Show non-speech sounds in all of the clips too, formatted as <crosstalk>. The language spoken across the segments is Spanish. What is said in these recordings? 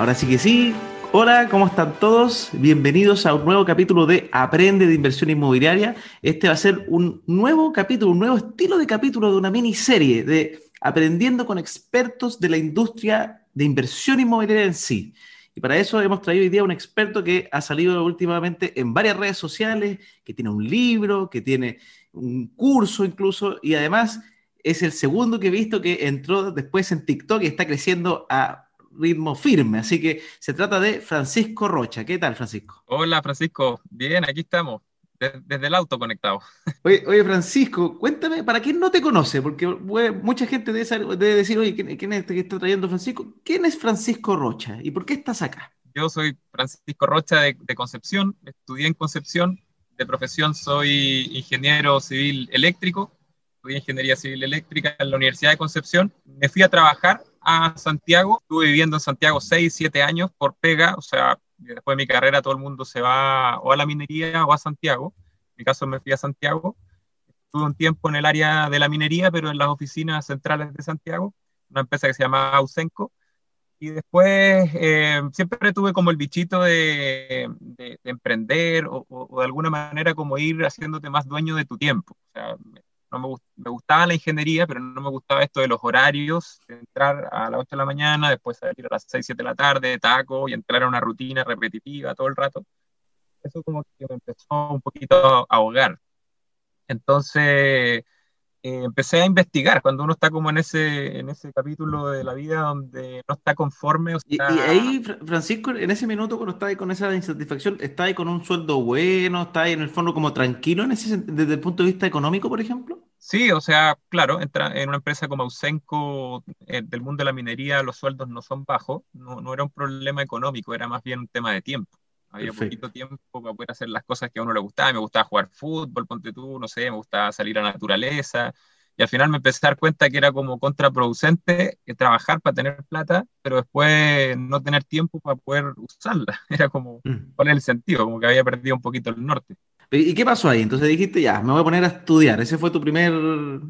Ahora sí que sí. Hola, ¿cómo están todos? Bienvenidos a un nuevo capítulo de Aprende de Inversión Inmobiliaria. Este va a ser un nuevo capítulo, un nuevo estilo de capítulo de una miniserie de Aprendiendo con expertos de la industria de inversión inmobiliaria en sí. Y para eso hemos traído hoy día un experto que ha salido últimamente en varias redes sociales, que tiene un libro, que tiene un curso incluso, y además es el segundo que he visto que entró después en TikTok y está creciendo a ritmo firme. Así que se trata de Francisco Rocha. ¿Qué tal, Francisco? Hola, Francisco. Bien, aquí estamos. Desde el auto conectado. <laughs> Oye, oye, Francisco, cuéntame, para quien no te conoce, porque mucha gente debe, decir, oye, ¿quién, es este que está trayendo Francisco? ¿Quién es Francisco Rocha y por qué estás acá? Yo soy Francisco Rocha de, de Concepción, estudié en Concepción, de profesión soy ingeniero civil eléctrico, estudié ingeniería civil eléctrica en la Universidad de Concepción. Me fui a trabajar a Santiago, estuve viviendo en Santiago 6, 7 años por pega, o sea, después de mi carrera todo el mundo se va o a la minería o a Santiago. En mi caso me fui a Santiago. Estuve un tiempo en el área de la minería, pero en las oficinas centrales de Santiago, una empresa que se llama Ausenco. Y después eh, siempre tuve como el bichito de, de, emprender o, de alguna manera como ir haciéndote más dueño de tu tiempo. O sea, no me, me, gustaba la ingeniería, pero no me gustaba esto de los horarios, entrar a las 8 de la mañana, después salir a las 6, 7 de la tarde, de taco, y entrar a una rutina repetitiva todo el rato. Eso como que me empezó un poquito a ahogar. Entonces, eh, empecé a investigar cuando uno está como en ese, en ese capítulo de la vida donde no está conforme. Y, ahí, Francisco, en ese minuto cuando está ahí con esa insatisfacción, ¿está ahí con un sueldo bueno? ¿Está ahí en el fondo como tranquilo en ese, desde el punto de vista económico, por ejemplo? Sí, o sea, claro, entra en una empresa como Ausenco, eh, del mundo de la minería, los sueldos no son bajos, no, no era un problema económico, era más bien un tema de tiempo. Había poquito tiempo para poder hacer las cosas que a uno le gustaba. Me gustaba jugar fútbol, ponte tú, no sé, me gustaba salir a la naturaleza. Y al final me empecé a dar cuenta que era como contraproducente eh, trabajar para tener plata, pero después no tener tiempo para poder usarla. <laughs> Era como, mm. ¿cuál es el sentido? Como que había perdido un poquito el norte. ¿Y qué pasó ahí? Entonces dijiste, ya, me voy a poner a estudiar. Ese fue tu primer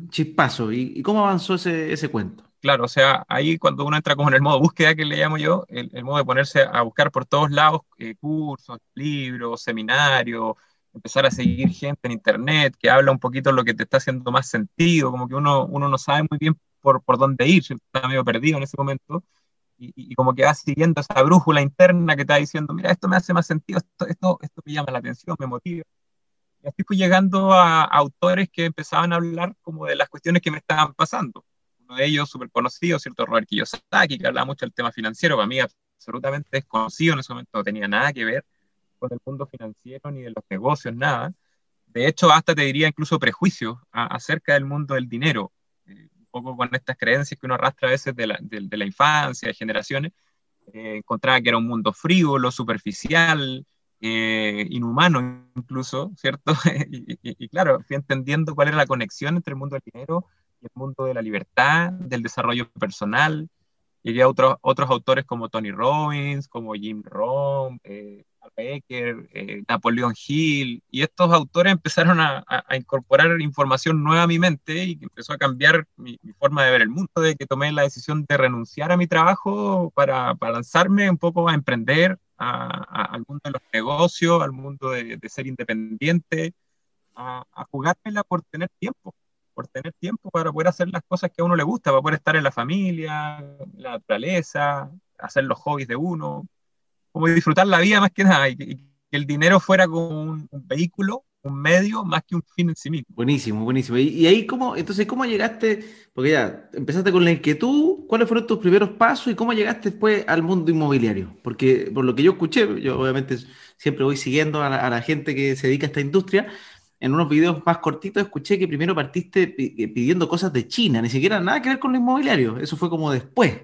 chispazo. ¿Y, cómo avanzó ese, ese cuento? Claro, o sea, ahí cuando uno entra como en el modo búsqueda que le llamo yo, el, modo de ponerse a buscar por todos lados eh, cursos, libros, seminarios, empezar a seguir gente en internet que habla un poquito lo que te está haciendo más sentido, como que uno, uno no sabe muy bien por, por dónde ir, está medio perdido en ese momento, y, como que va siguiendo esa brújula interna que está diciendo, mira, esto me hace más sentido, esto, esto, esto me llama la atención, me motiva. Y así fui llegando a autores que empezaban a hablar como de las cuestiones que me estaban pasando de ellos súper conocido, ¿cierto? Robert Kiyosaki, que hablaba mucho del tema financiero, para mí absolutamente desconocido, en ese momento no tenía nada que ver con el mundo financiero ni de los negocios, nada. De hecho, hasta te diría incluso prejuicios acerca del mundo del dinero, eh, un poco con estas creencias que uno arrastra a veces de la, de, la infancia, de generaciones, eh, encontraba que era un mundo frívolo, superficial, eh, inhumano incluso, ¿cierto? <laughs> y, y, claro, fui entendiendo cuál era la conexión entre el mundo del dinero el mundo de la libertad, del desarrollo personal. Llegué a otros, otros autores como Tony Robbins, como Jim Rohn, eh, Becker, eh, Napoleón Hill, y estos autores empezaron a, a, incorporar información nueva a mi mente y empezó a cambiar mi, forma de ver el mundo, de que tomé la decisión de renunciar a mi trabajo para, para lanzarme un poco a emprender, a, al mundo de los negocios, al mundo de, de ser independiente, a, a jugármela por tener tiempo por tener tiempo para poder hacer las cosas que a uno le gusta, para poder estar en la familia, la naturaleza, hacer los hobbies de uno, como disfrutar la vida más que nada, y que, el dinero fuera como un, vehículo, un medio, más que un fin en sí mismo. Buenísimo, buenísimo. Y, ahí, ¿cómo, entonces, ¿cómo llegaste? Porque ya empezaste con la inquietud, ¿cuáles fueron tus primeros pasos y cómo llegaste después al mundo inmobiliario? Porque por lo que yo escuché, yo obviamente siempre voy siguiendo a la, a la gente que se dedica a esta industria, en unos videos más cortitos escuché que primero partiste pidiendo cosas de China, ni siquiera nada que ver con lo inmobiliario, eso fue como después.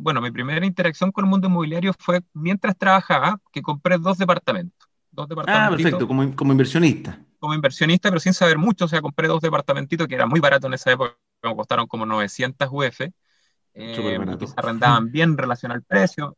Bueno, mi primera interacción con el mundo inmobiliario fue mientras trabajaba, que compré dos departamentos. Dos ah, perfecto, como, como inversionista. Como inversionista, pero sin saber mucho, o sea, compré dos departamentitos que eran muy baratos en esa época, me costaron como 900 UF, eh, que se arrendaban bien en relación al precio.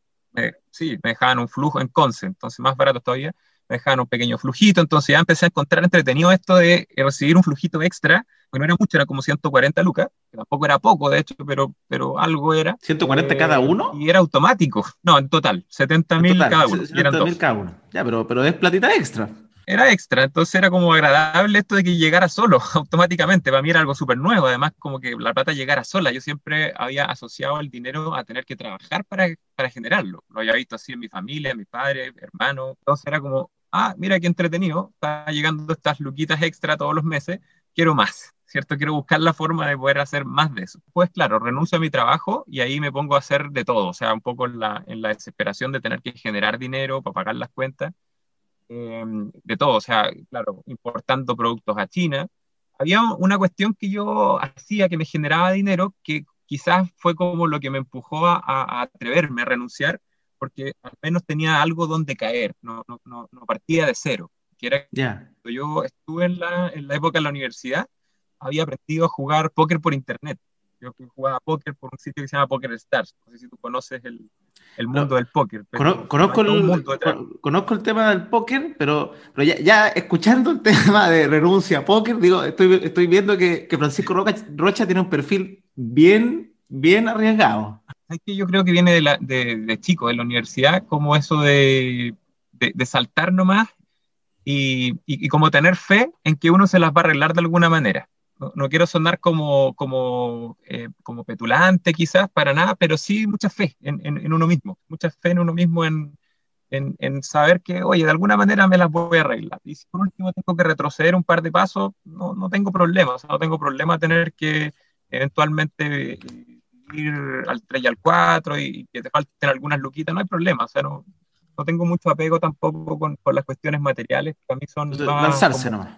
sí, me dejaban un flujo en Conce, entonces más barato todavía dejaban un pequeño flujito, entonces ya empecé a encontrar entretenido esto de recibir un flujito extra, que no era mucho, era como 140 lucas, que tampoco era poco, de hecho, pero, pero algo era. ¿140 cada eh, uno? Y era automático, no, en total, 70 mil cada uno. 70 mil cada uno, ya, pero, pero es platita extra. Era extra, entonces era como agradable esto de que llegara solo <laughs> automáticamente, para mí era algo súper nuevo, además como que la plata llegara sola, yo siempre había asociado el dinero a tener que trabajar para, para generarlo, lo había visto así en mi familia, en mi padre, hermano, entonces era como, ah, mira qué entretenido, está llegando estas luquitas extra todos los meses, quiero más, ¿cierto? Quiero buscar la forma de poder hacer más de eso. Pues claro, renuncio a mi trabajo y ahí me pongo a hacer de todo, o sea, un poco en la, en la desesperación de tener que generar dinero para pagar las cuentas Em, de todo, o sea, claro, importando productos a China. Había una cuestión que yo hacía que me generaba dinero, que quizás fue como lo que me empujó a, atreverme a renunciar, porque al menos tenía algo donde caer, no, no, no, partía de cero. Que era yo estuve en la, en la época de la universidad, había aprendido a jugar póker por internet. Yo jugaba póker por un sitio que se llama Poker Stars. No sé si tú conoces el, el mundo del póker. Conozco, el, conozco el tema del póker, pero, pero ya, ya, escuchando el <laughs> tema de renuncia a póker, digo, estoy, estoy viendo que, que Francisco Rocha, tiene un perfil bien, bien arriesgado. Que yo creo que viene de, la, de, de chico, de la universidad, como eso de, de, saltar nomás y, y, y como tener fe en que uno se las va a arreglar de alguna manera no, quiero sonar como, como, eh, como petulante quizás, para nada, pero sí mucha fe en, uno mismo, mucha fe en uno mismo en, en, saber que, oye, de alguna manera me las voy a arreglar. Y si por último tengo que retroceder un par de pasos, no, no tengo problema, o sea, no tengo problema tener que eventualmente ir al 3 y al 4 y que te falten algunas luquitas, no hay problema, o sea, no, no tengo mucho apego tampoco con, con las cuestiones materiales, que a mí son... Lanzarse nomás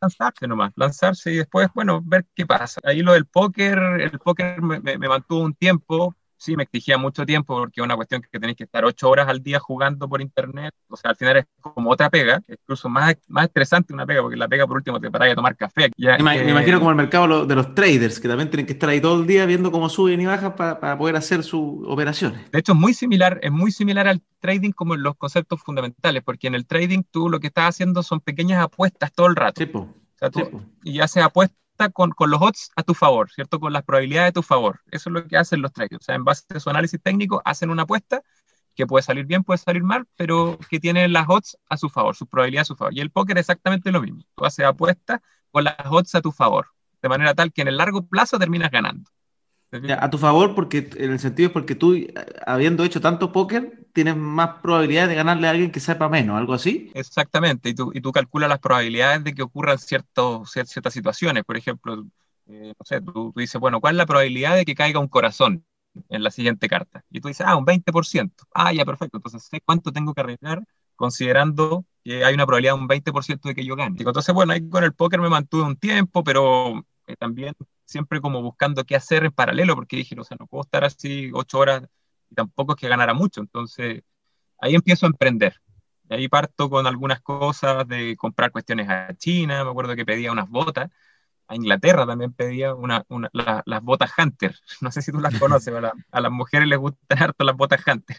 lanzarse nomás, lanzarse y después, bueno, ver qué pasa. Ahí lo del póker, el póker me, me, mantuvo un tiempo, sí, me exigía mucho tiempo porque es una cuestión que tenéis que estar ocho horas al día jugando por internet, o sea, al final es como otra pega, incluso más, más estresante una pega, porque la pega por último te paráis a tomar café. Ya, me, imagino como el mercado de los traders, que también tienen que estar ahí todo el día viendo cómo suben y bajan para poder hacer sus operaciones. De hecho, es muy similar, es muy similar al trading como en los conceptos fundamentales, porque en el trading tú lo que estás haciendo son pequeñas apuestas todo el rato. Sí, y ya se con, los odds a tu favor, ¿cierto? Con las probabilidades a tu favor. Eso es lo que hacen los traders. O sea, en base a su análisis técnico, hacen una apuesta que puede salir bien, puede salir mal, pero que tiene las odds a su favor, sus probabilidades a su favor. Y el póker es exactamente lo mismo. Tú haces apuestas con las odds a tu favor, de manera tal que en el largo plazo terminas ganando a tu favor, porque en el sentido es porque tú, habiendo hecho tanto póker, tienes más probabilidades de ganarle a alguien que sepa menos, algo así. Exactamente, y tú, y tú calculas las probabilidades de que ocurran ciertos, ciertas situaciones. Por ejemplo, eh, no sé, tú, dices, bueno, ¿cuál es la probabilidad de que caiga un corazón en la siguiente carta? Y tú dices, ah, un 20%. Ah, ya, perfecto. Entonces sé cuánto tengo que arriesgar considerando que hay una probabilidad de un 20% de que yo gane. Entonces, bueno, ahí con el póker me mantuve un tiempo, pero eh, también siempre como buscando qué hacer en paralelo, porque dije, o sea, no puedo estar así ocho horas y tampoco es que ganara mucho. Entonces, ahí empiezo a emprender. Y ahí parto con algunas cosas de comprar cuestiones a China, me acuerdo que pedía unas botas, a Inglaterra también pedía una, las botas Hunter. <laughs> No sé si tú las conoces, a, a, las mujeres les gustan harto las botas Hunter.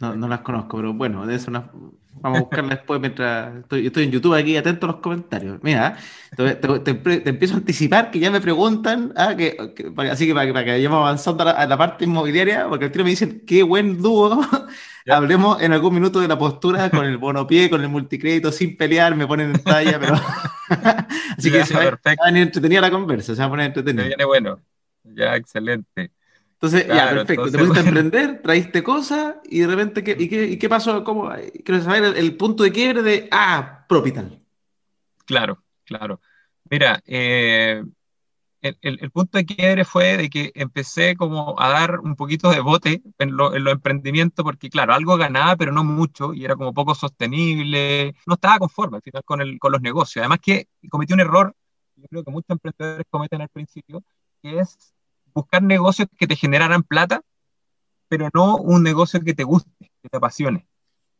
No, no las conozco, pero bueno, de eso vamos a buscarlas después mientras estoy, estoy en YouTube aquí atento a los comentarios. Mira, te, empiezo a anticipar que ya me preguntan, ah, que, así que para, que vayamos avanzando a la, parte inmobiliaria, porque el tío me dicen, qué buen dúo. <laughs> Hablemos en algún minuto de la postura con el bonopié, con el multicrédito, sin pelear, me ponen en talla, pero... <laughs> así que se va, a venir entretenida la conversa, se va a poner entretenida. viene bueno, ya, excelente. Entonces, ya, perfecto. Te pusiste a <laughs> emprender, traíste cosas y de repente, ¿qué, y, qué, y qué pasó? ¿Cómo? Quiero saber el, punto de quiebre de, ah, Propital. Claro, claro. Mira, eh, el, el, punto de quiebre fue de que empecé como a dar un poquito de bote en, lo, en los emprendimientos porque, claro, algo ganaba, pero no mucho y era como poco sostenible. No estaba conforme al final con, el, con los negocios. Además que cometí un error, yo creo que muchos emprendedores cometen al principio, que es buscar negocios que te generaran plata, pero no un negocio que te guste, que te apasione.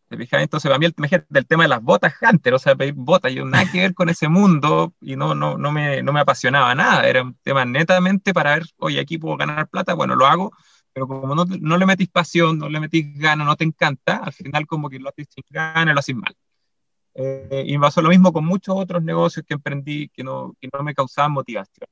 ¿Te fijas? Entonces, para mí, el, tema de las botas Hunter, o sea, botas, yo nada que ver con ese mundo y no, no, no, me, no me apasionaba nada. Era un tema netamente para ver, oye, aquí puedo ganar plata, bueno, lo hago, pero como no, no le metís pasión, no le metís ganas, no te encanta, al final como que lo haces sin ganas, lo haces mal. Eh, y me pasó lo mismo con muchos otros negocios que emprendí que no, que no me causaban motivación.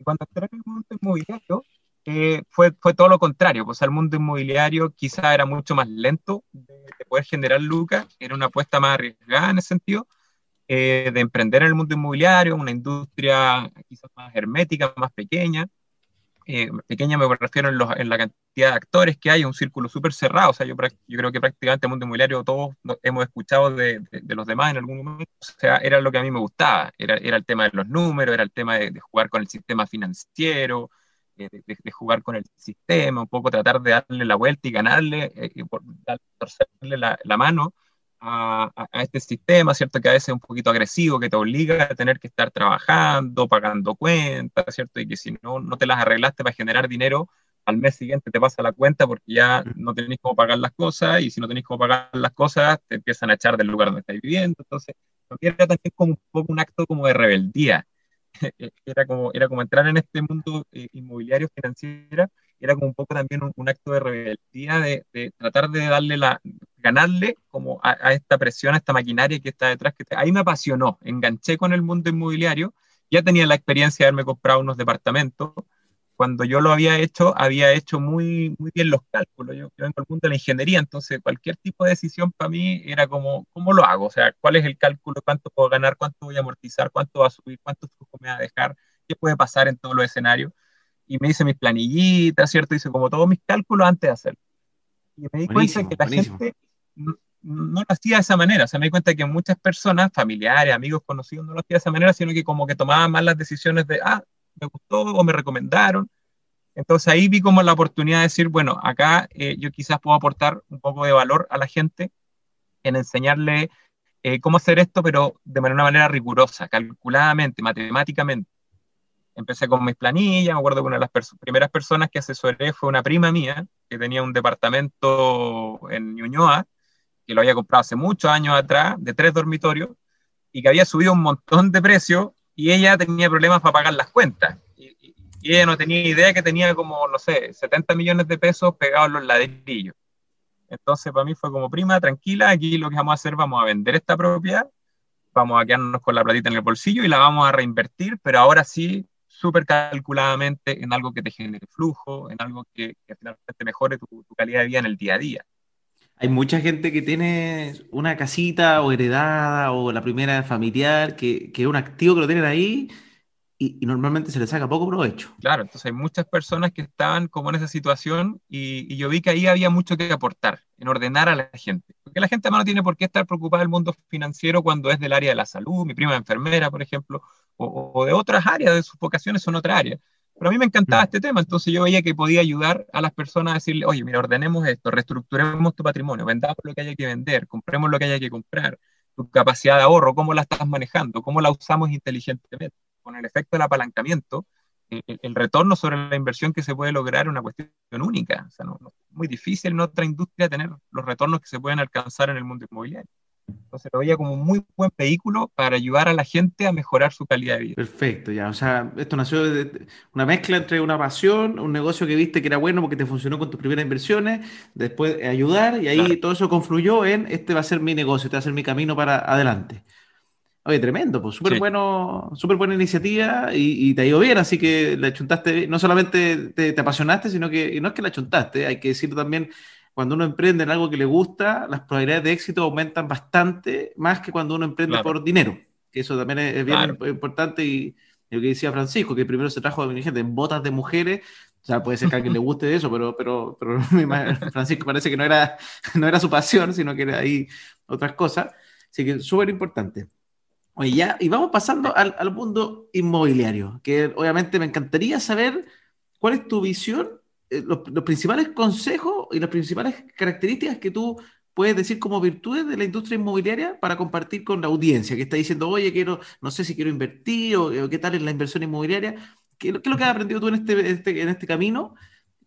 Y cuando entré en el mundo inmobiliario, eh, fue, fue todo lo contrario, pues el mundo inmobiliario quizá era mucho más lento de, poder generar lucas, era una apuesta más arriesgada en ese sentido, eh, de emprender en el mundo inmobiliario, una industria quizás más hermética, más pequeña, eh, pequeña me refiero en, en, la cantidad de actores que hay, un círculo súper cerrado, o sea, yo, yo, creo que prácticamente el mundo inmobiliario todos hemos escuchado de, los demás en algún momento, o sea, era lo que a mí me gustaba, era, el tema de los números, era el tema de, jugar con el sistema financiero, de, jugar con el sistema, un poco tratar de darle la vuelta y ganarle, eh, y torcerle la, la mano a, a, este sistema, ¿cierto? Que a veces es un poquito agresivo, que te obliga a tener que estar trabajando, pagando cuentas, ¿cierto? Y que si no, no te las arreglaste para generar dinero, al mes siguiente te pasa la cuenta porque ya no tenés cómo pagar las cosas y si no tenés cómo pagar las cosas te empiezan a echar del lugar donde estás viviendo. Entonces, era también como un poco un acto como de rebeldía <laughs> era como, era como entrar en este mundo eh, inmobiliario financiero, era como un poco también un, acto de rebeldía de, tratar de darle la, ganarle como a, esta presión, a esta maquinaria que está detrás, que ahí me apasionó, enganché con el mundo inmobiliario, ya tenía la experiencia de haberme comprado unos departamentos, cuando yo lo había hecho, había hecho muy, muy bien los cálculos. Yo, vengo del mundo de la ingeniería, entonces cualquier tipo de decisión para mí era como, ¿cómo lo hago? O sea, ¿cuál es el cálculo? ¿Cuánto puedo ganar? ¿Cuánto voy a amortizar? ¿Cuánto va a subir? ¿Cuánto me va a dejar? ¿Qué puede pasar en todos los escenarios? Y me hice mis planillitas, ¿cierto? Hice como todos mis cálculos antes de hacerlo. Y me di cuenta que la gente no, no, lo hacía de esa manera. O sea, me di cuenta que muchas personas, familiares, amigos, conocidos, no lo hacían de esa manera, sino que como que tomaban más las decisiones de, ah, me gustó o me recomendaron. Entonces ahí vi como la oportunidad de decir, bueno, acá eh, yo quizás puedo aportar un poco de valor a la gente en enseñarle eh, cómo hacer esto, pero de una manera rigurosa, calculadamente, matemáticamente. Empecé con mis planillas, me acuerdo que una de las primeras personas que asesoré fue una prima mía, que tenía un departamento en Ñuñoa, que lo había comprado hace muchos años atrás, de tres dormitorios, y que había subido un montón de precio y ella tenía problemas para pagar las cuentas. Y, ella no tenía idea que tenía como, no sé, 70 millones de pesos pegados en los ladrillos. Entonces, para mí fue como prima, tranquila, aquí lo que vamos a hacer, vamos a vender esta propiedad, vamos a quedarnos con la platita en el bolsillo y la vamos a reinvertir, pero ahora sí, súper calculadamente en algo que te genere flujo, en algo que, que finalmente mejore tu, tu calidad de vida en el día a día. Hay mucha gente que tiene una casita o heredada o la primera familiar, que, que es un activo que lo tienen ahí y, normalmente se le saca poco provecho. Claro, entonces hay muchas personas que estaban como en esa situación y, yo vi que ahí había mucho que aportar, en ordenar a la gente. Porque la gente además no tiene por qué estar preocupada del mundo financiero cuando es del área de la salud, mi prima enfermera, por ejemplo, o, o de otras áreas, de sus vocaciones son otra área. Pero a mí me encantaba este tema, entonces yo veía que podía ayudar a las personas a decirle, oye, mira, ordenemos esto, reestructuremos tu patrimonio, vendamos lo que haya que vender, compremos lo que haya que comprar, tu capacidad de ahorro, cómo la estás manejando, cómo la usamos inteligentemente. Con el efecto del apalancamiento, el, el retorno sobre la inversión que se puede lograr es una cuestión única. O sea, no, no, muy difícil en otra industria tener los retornos que se pueden alcanzar en el mundo inmobiliario. Entonces lo veía como un muy buen vehículo para ayudar a la gente a mejorar su calidad de vida. Perfecto, ya. O sea, esto nació de una mezcla entre una pasión, un negocio que viste que era bueno porque te funcionó con tus primeras inversiones, después ayudar y ahí claro. todo eso confluyó en este va a ser mi negocio, este va a ser mi camino para adelante. Oye, tremendo, pues súper sí. bueno, súper buena iniciativa y, y, te ha ido bien, así que la chuntaste, no solamente te, te apasionaste, sino que no es que la chuntaste, hay que decirlo también, cuando uno emprende en algo que le gusta, las probabilidades de éxito aumentan bastante más que cuando uno emprende claro. por dinero. Que eso también es, bien claro. importante y lo que decía Francisco, que primero se trajo gente en botas de mujeres. O sea, puede ser que a alguien le guste de eso, pero, pero, pero <laughs> Francisco parece que no era, <laughs> no era su pasión, sino que era ahí otras cosas. Así que súper importante. Oye, ya, y vamos pasando al, al mundo inmobiliario, que obviamente me encantaría saber cuál es tu visión eh, los, los, principales consejos y las principales características que tú puedes decir como virtudes de la industria inmobiliaria para compartir con la audiencia que está diciendo, oye, quiero, no sé si quiero invertir o, o qué tal es la inversión inmobiliaria. ¿Qué, ¿Qué, es lo que has aprendido tú en este, este en este camino?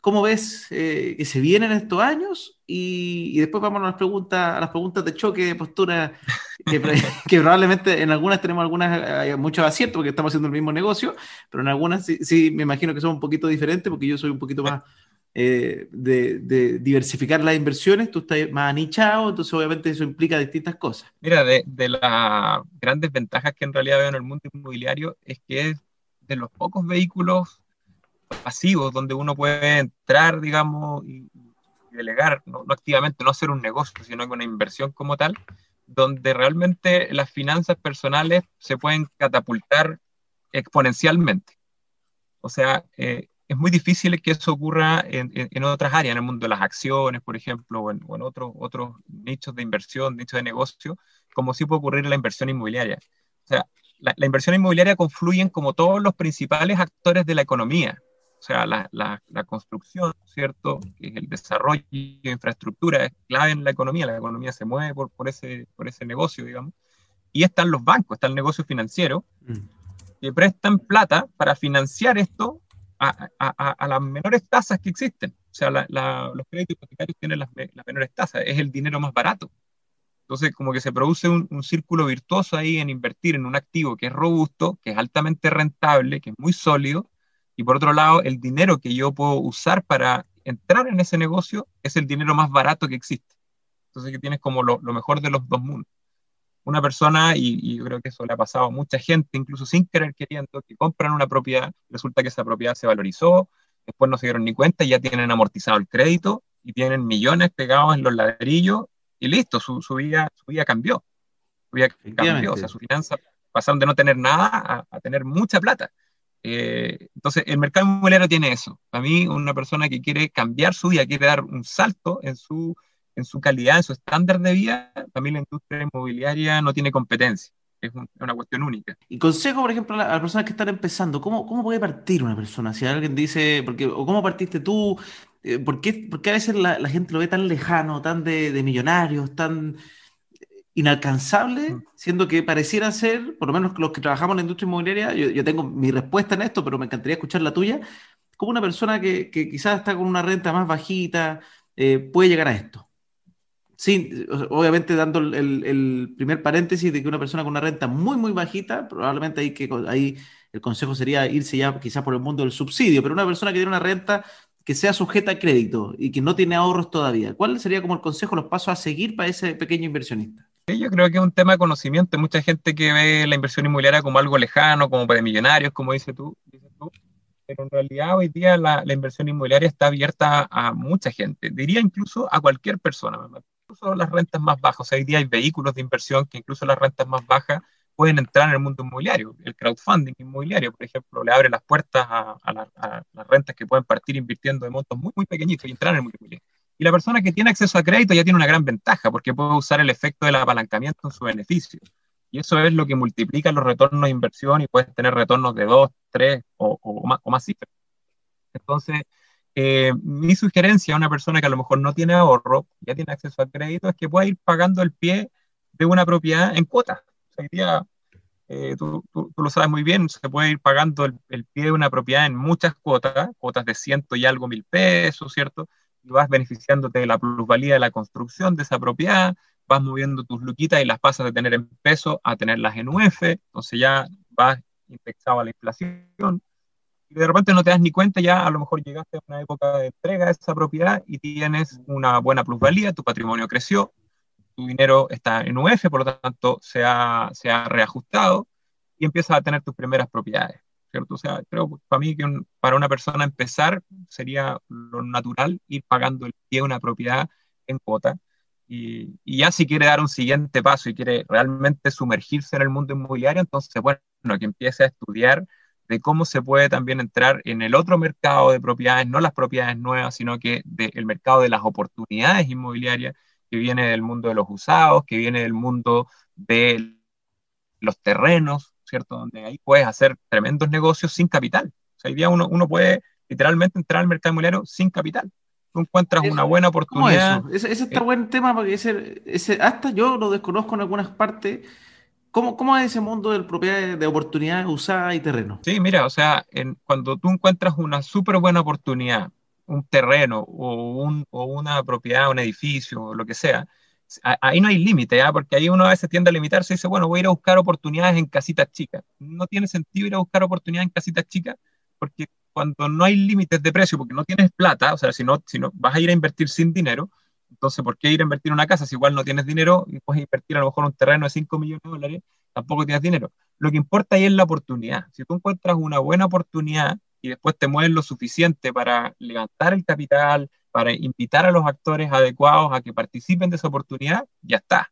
¿Cómo ves eh, que se vienen estos años? Y, y, después vamos a las preguntas, a las preguntas de choque, de postura, que, <laughs> que probablemente en algunas tenemos algunas, hay muchos aciertos porque estamos haciendo el mismo negocio, pero en algunas sí, sí, me imagino que son un poquito diferentes porque yo soy un poquito más, <laughs> eh, de, diversificar las inversiones, tú estás más anichado, entonces obviamente eso implica distintas cosas. Mira, de, las grandes ventajas que en realidad veo en el mundo inmobiliario es que es de los pocos vehículos pasivos donde uno puede entrar, digamos, y, delegar, no, no, activamente, no hacer un negocio, sino una inversión como tal, donde realmente las finanzas personales se pueden catapultar exponencialmente. O sea, eh, es muy difícil que eso ocurra en, otras áreas, en el mundo de las acciones, por ejemplo, o en, otros, otros nichos de inversión, nichos de negocio, como sí puede ocurrir en la inversión inmobiliaria. O sea, la, inversión inmobiliaria confluyen como todos los principales actores de la economía. O sea, la, la, construcción, ¿cierto? Que es el desarrollo de infraestructura, es clave en la economía. La economía se mueve por, por, ese, por ese negocio, digamos. Y están los bancos, está el negocio financiero, mm. que prestan plata para financiar esto a, las menores tasas que existen. O sea, los créditos hipotecarios tienen las, menores tasas, es el dinero más barato. Entonces, como que se produce un, círculo virtuoso ahí en invertir en un activo que es robusto, que es altamente rentable, que es muy sólido, y por otro lado, el dinero que yo puedo usar para entrar en ese negocio es el dinero más barato que existe. Entonces, que tienes como lo mejor de los dos mundos una persona, y, yo creo que eso le ha pasado a mucha gente, incluso sin querer queriendo, que compran una propiedad, resulta que esa propiedad se valorizó, después no se dieron ni cuenta y ya tienen amortizado el crédito y tienen millones pegados en los ladrillos y listo, su, su vida, su vida cambió. Su vida cambió, o sea, su finanza pasaron de no tener nada a, tener mucha plata. Eh, entonces, el mercado inmobiliario tiene eso. Para mí, una persona que quiere cambiar su vida, quiere dar un salto en su en su calidad, en su estándar de vida, también la industria inmobiliaria no tiene competencia. Es una cuestión única. Y consejo, por ejemplo, a las personas que están empezando, ¿cómo, ¿cómo puede partir una persona? Si alguien dice, porque, o cómo partiste tú, eh, ¿por, qué, a veces la, gente lo ve tan lejano, tan de, millonarios, tan inalcanzable, mm. siendo que pareciera ser, por lo menos los que trabajamos en la industria inmobiliaria, yo, tengo mi respuesta en esto, pero me encantaría escuchar la tuya, como una persona que, quizás está con una renta más bajita, eh, puede llegar a esto. Sí, obviamente dando el, primer paréntesis de que una persona con una renta muy, muy bajita, probablemente ahí, que, ahí el consejo sería irse ya quizás por el mundo del subsidio, pero una persona que tiene una renta que sea sujeta a crédito y que no tiene ahorros todavía, ¿cuál sería como el consejo, los pasos a seguir para ese pequeño inversionista? Yo creo que es un tema de conocimiento. Mucha gente que ve la inversión inmobiliaria como algo lejano, como para millonarios, como dices tú, pero en realidad hoy día la, la, inversión inmobiliaria está abierta a mucha gente, diría incluso a cualquier persona incluso las rentas más bajas. hoy día hay vehículos de inversión que incluso las rentas más bajas pueden entrar en el mundo inmobiliario. El crowdfunding inmobiliario, por ejemplo, le abre las puertas a, las rentas que pueden partir invirtiendo de montos muy, muy pequeñitos y entrar en el mundo inmobiliario. Y la persona que tiene acceso a crédito ya tiene una gran ventaja porque puede usar el efecto del apalancamiento en su beneficio. Y eso es lo que multiplica los retornos de inversión y puedes tener retornos de 2, 3 o, o, más, o más cifras. Entonces, eh, mi sugerencia a una persona que a lo mejor no tiene ahorro, ya tiene acceso a crédito, es que pueda ir pagando el pie de una propiedad en cuotas. hoy día, eh, tú, lo sabes muy bien, se puede ir pagando el, pie de una propiedad en muchas cuotas, cuotas de ciento y algo mil pesos, ¿cierto? Y vas beneficiándote de la plusvalía de la construcción de esa propiedad, vas moviendo tus luquitas y las pasas de tener en peso a tenerlas en UF, entonces ya vas indexado a la inflación y de repente no te das ni cuenta, ya a lo mejor llegaste a una época de entrega de esa propiedad y tienes una buena plusvalía, tu patrimonio creció, tu dinero está en UF, por lo tanto se ha, se ha reajustado y empiezas a tener tus primeras propiedades. ¿Cierto? O sea, creo para mí que para una persona empezar sería lo natural ir pagando el pie una propiedad en cuota. Y, y, ya si quiere dar un siguiente paso y quiere realmente sumergirse en el mundo inmobiliario, entonces, bueno, que empiece a estudiar de cómo se puede también entrar en el otro mercado de propiedades, no las propiedades nuevas, sino que del mercado de las oportunidades inmobiliarias, que viene del mundo de los usados, que viene del mundo de los terrenos, ¿cierto? Donde ahí puedes hacer tremendos negocios sin capital. O sea, hoy día uno, uno puede literalmente entrar al mercado inmobiliario sin capital. Tú encuentras una buena oportunidad. ¿Cómo eso? Ese, está eh, buen tema porque ese, ese, hasta yo lo desconozco en algunas partes ¿Cómo, ¿Cómo, es ese mundo de propiedad de oportunidades usadas y terreno? Sí, mira, o sea, en, cuando tú encuentras una súper buena oportunidad, un terreno o, un, o, una propiedad, un edificio, o lo que sea, ahí no hay límite, ¿ya? porque ahí uno a veces tiende a limitarse y dice, bueno, voy a ir a buscar oportunidades en casitas chicas. No tiene sentido ir a buscar oportunidades en casitas chicas porque cuando no hay límites de precio, porque no tienes plata, o sea, si no, si no vas a ir a invertir sin dinero, entonces, ¿por qué ir a invertir en una casa si igual no tienes dinero y puedes invertir a lo mejor un terreno de 5 millones de dólares? Tampoco tienes dinero. Lo que importa ahí es la oportunidad. Si tú encuentras una buena oportunidad y después te mueves lo suficiente para levantar el capital, para invitar a los actores adecuados a que participen de esa oportunidad, ya está.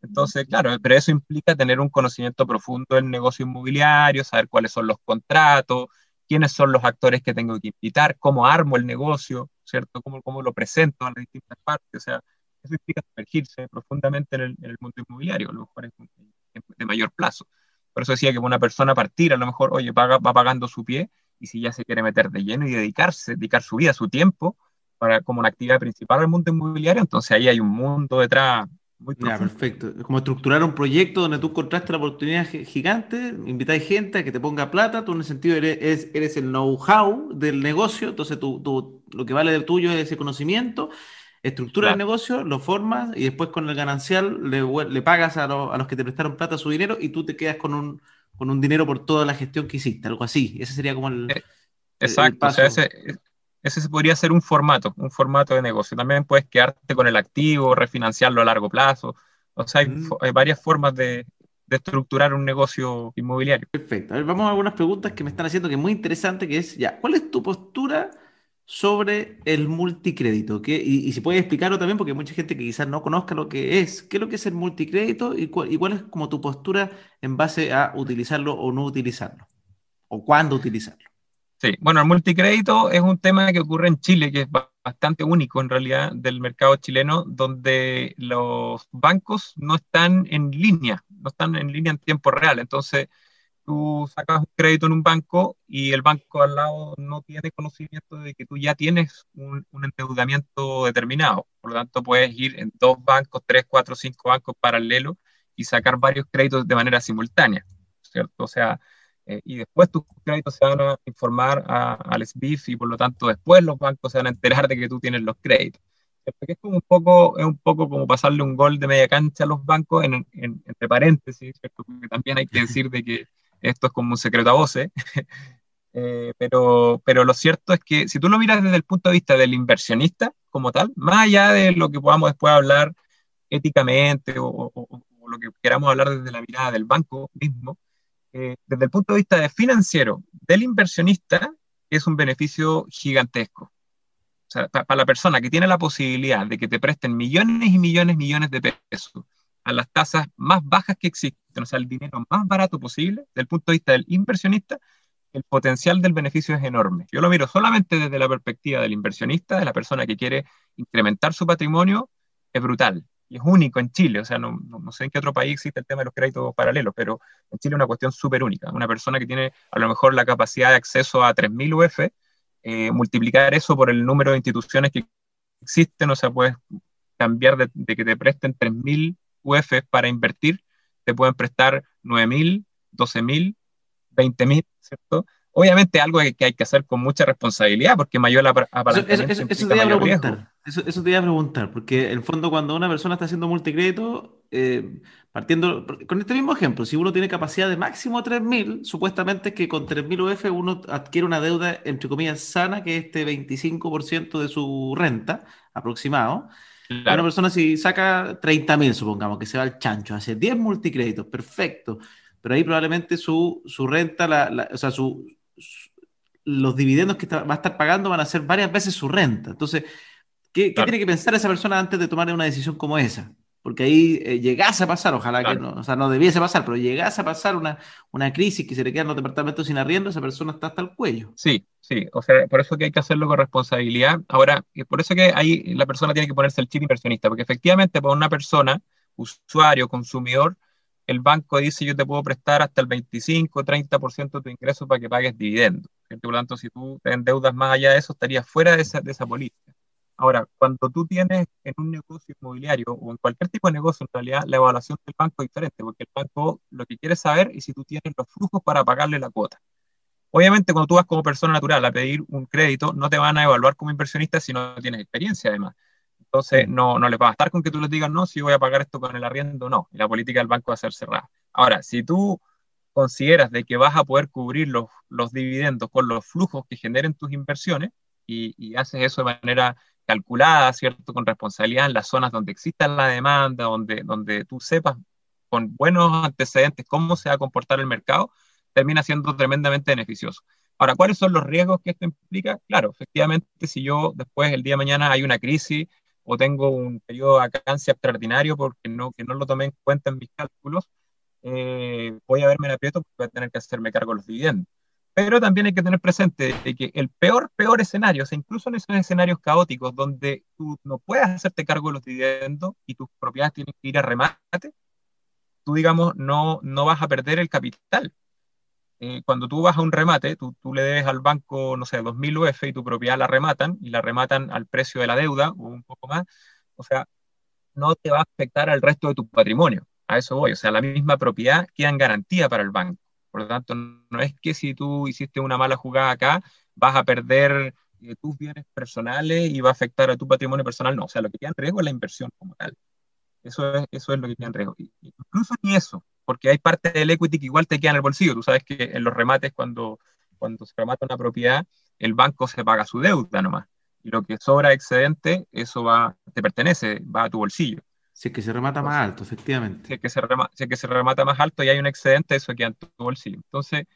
Entonces, claro, pero eso implica tener un conocimiento profundo del negocio inmobiliario, saber cuáles son los contratos, quiénes son los actores que tengo que invitar, cómo armo el negocio, ¿cierto? Cómo, cómo lo presento a las distintas partes. O sea, eso implica sumergirse profundamente en el, mundo inmobiliario, a lo mejor es de mayor plazo. Por eso decía que una persona partir, a lo mejor, oye, paga, va pagando su pie, y si ya se quiere meter de lleno y dedicarse, dedicar su vida, su tiempo, para, como una actividad principal del mundo inmobiliario, entonces ahí hay un mundo detrás muy ya, perfecto. Como estructurar un proyecto donde tú encontraste la oportunidad gigante, invitáis gente a que te ponga plata, tú en el sentido eres, eres el know-how del negocio, entonces tú, tú, lo que vale del tuyo es ese conocimiento, estructura el negocio, lo formas y después con el ganancial le, le pagas a, a, los que te prestaron plata su dinero y tú te quedas con un, con un dinero por toda la gestión que hiciste, algo así. Ese sería como el... Eh, exacto, o sea, ese, ese podría ser un formato, un formato de negocio. También puedes quedarte con el activo, refinanciarlo a largo plazo. O sea, hay, mm. varias formas de, estructurar un negocio inmobiliario. Perfecto. A ver, vamos a algunas preguntas que me están haciendo que es muy interesante, que es, ya, ¿cuál es tu postura sobre el multicrédito? Y, si puedes explicarlo también, porque hay mucha gente que quizás no conozca lo que es. ¿Qué es lo que es el multicrédito y, y cuál es como tu postura en base a utilizarlo o no utilizarlo? ¿O cuándo utilizarlo? Sí, bueno, el multicrédito es un tema que ocurre en Chile, que es bastante único en realidad del mercado chileno, donde los bancos no están en línea, no están en línea en tiempo real. Entonces, tú sacas un crédito en un banco y el banco al lado no tiene conocimiento de que tú ya tienes un, un endeudamiento determinado. Por lo tanto, puedes ir en dos bancos, tres, cuatro, cinco bancos paralelos y sacar varios créditos de manera simultánea, ¿cierto? O sea, eh, y después tus créditos se van a informar al SBIF y por lo tanto después los bancos se van a enterar de que tú tienes los créditos. es como un poco, es un poco como pasarle un gol de media cancha a los bancos en, entre paréntesis, porque también hay que decir de que esto es como un secreto a voces. <laughs> Eh, pero, pero lo cierto es que si tú lo miras desde el punto de vista del inversionista como tal, más allá de lo que podamos después hablar éticamente o, o lo que queramos hablar desde la mirada del banco mismo, eh, desde el punto de vista financiero del inversionista, es un beneficio gigantesco. O sea, para la persona que tiene la posibilidad de que te presten millones y millones, y millones de pesos a las tasas más bajas que existen, o sea, el dinero más barato posible, desde el punto de vista del inversionista, el potencial del beneficio es enorme. Yo lo miro solamente desde la perspectiva del inversionista, de la persona que quiere incrementar su patrimonio, es brutal y es único en Chile, o sea, no, no, sé en qué otro país existe el tema de los créditos paralelos, pero en Chile es una cuestión súper única. Una persona que tiene a lo mejor la capacidad de acceso a 3.000 UF, eh, multiplicar eso por el número de instituciones que existen, o sea, puedes cambiar de, de que te presten 3.000 UF para invertir, te pueden prestar 9.000, 12.000, 20.000, ¿cierto? Obviamente algo que, hay que hacer con mucha responsabilidad, porque mayor apalancamiento eso, eso, te iba a preguntar, eso, te iba a preguntar, porque en el fondo cuando una persona está haciendo multicrédito, eh, partiendo con este mismo ejemplo, si uno tiene capacidad de máximo 3.000, supuestamente es que con 3.000 UF uno adquiere una deuda, entre comillas, sana, que es este 25% de su renta aproximado. Una persona si saca 30.000, supongamos, que se va al chancho, hace 10 multicréditos, perfecto pero ahí probablemente su, su renta, la, o sea, su, los dividendos que va a estar pagando van a ser varias veces su renta. Entonces, ¿qué, tiene que pensar esa persona antes de tomar una decisión como esa? Porque ahí eh, llegase a pasar, ojalá que no, o sea, no debiese pasar, pero llegase a pasar una, una crisis que se le quedan los departamentos sin arriendo, esa persona está hasta el cuello. Sí, sí, o sea, por eso que hay que hacerlo con responsabilidad. Ahora, por eso que ahí la persona tiene que ponerse el chip inversionista, porque efectivamente para una persona, usuario, consumidor, el banco dice yo te puedo prestar hasta el 25, 30% de tu ingreso para que pagues dividendos. Por lo tanto, si tú te endeudas más allá de eso, estarías fuera de esa, de esa política. Ahora, cuando tú tienes en un negocio inmobiliario o en cualquier tipo de negocio, en realidad la evaluación del banco es diferente, porque el banco lo que quiere saber es si tú tienes los flujos para pagarle la cuota. Obviamente, cuando tú vas como persona natural a pedir un crédito, no te van a evaluar como inversionista si no tienes experiencia, además. Entonces, no, no les va a bastar con que tú les digas, no, si voy a pagar esto con el arriendo, no. Y la política del banco va a ser cerrada. Ahora, si tú consideras de que vas a poder cubrir los, los dividendos con los flujos que generen tus inversiones y, y, haces eso de manera calculada, ¿cierto? Con responsabilidad en las zonas donde exista la demanda, donde, donde tú sepas con buenos antecedentes cómo se va a comportar el mercado, termina siendo tremendamente beneficioso. Ahora, ¿cuáles son los riesgos que esto implica? Claro, efectivamente, si yo después, el día de mañana, hay una crisis o tengo un periodo de vacancia extraordinario porque no, que no lo tomé en cuenta en mis cálculos, eh, voy a verme en aprieto porque voy a tener que hacerme cargo de los dividendos. Pero también hay que tener presente que el peor, peor escenario, o sea, incluso en esos escenarios caóticos donde tú no puedas hacerte cargo de los dividendos y tus propiedades tienen que ir a remate, tú, digamos, no, no vas a perder el capital. Eh, cuando tú vas a un remate, tú, tú, le debes al banco, no sé, 2.000 UF y tu propiedad la rematan y la rematan al precio de la deuda o un poco más, o sea, no te va a afectar al resto de tu patrimonio. A eso voy, o sea, la misma propiedad queda en garantía para el banco. Por lo tanto, no es que si tú hiciste una mala jugada acá, vas a perder eh, tus bienes personales y va a afectar a tu patrimonio personal. No, o sea, lo que queda en riesgo es la inversión como tal. Eso es, eso es lo que queda en riesgo. Incluso ni eso, porque hay parte del equity que igual te queda en el bolsillo. Tú sabes que en los remates, cuando, cuando se remata una propiedad, el banco se paga su deuda nomás. Y lo que sobra excedente, eso va, te pertenece, va a tu bolsillo. Si es que se remata más alto, efectivamente. Si es, que se remata, si es que se remata más alto y hay un excedente, eso queda en tu bolsillo. Entonces,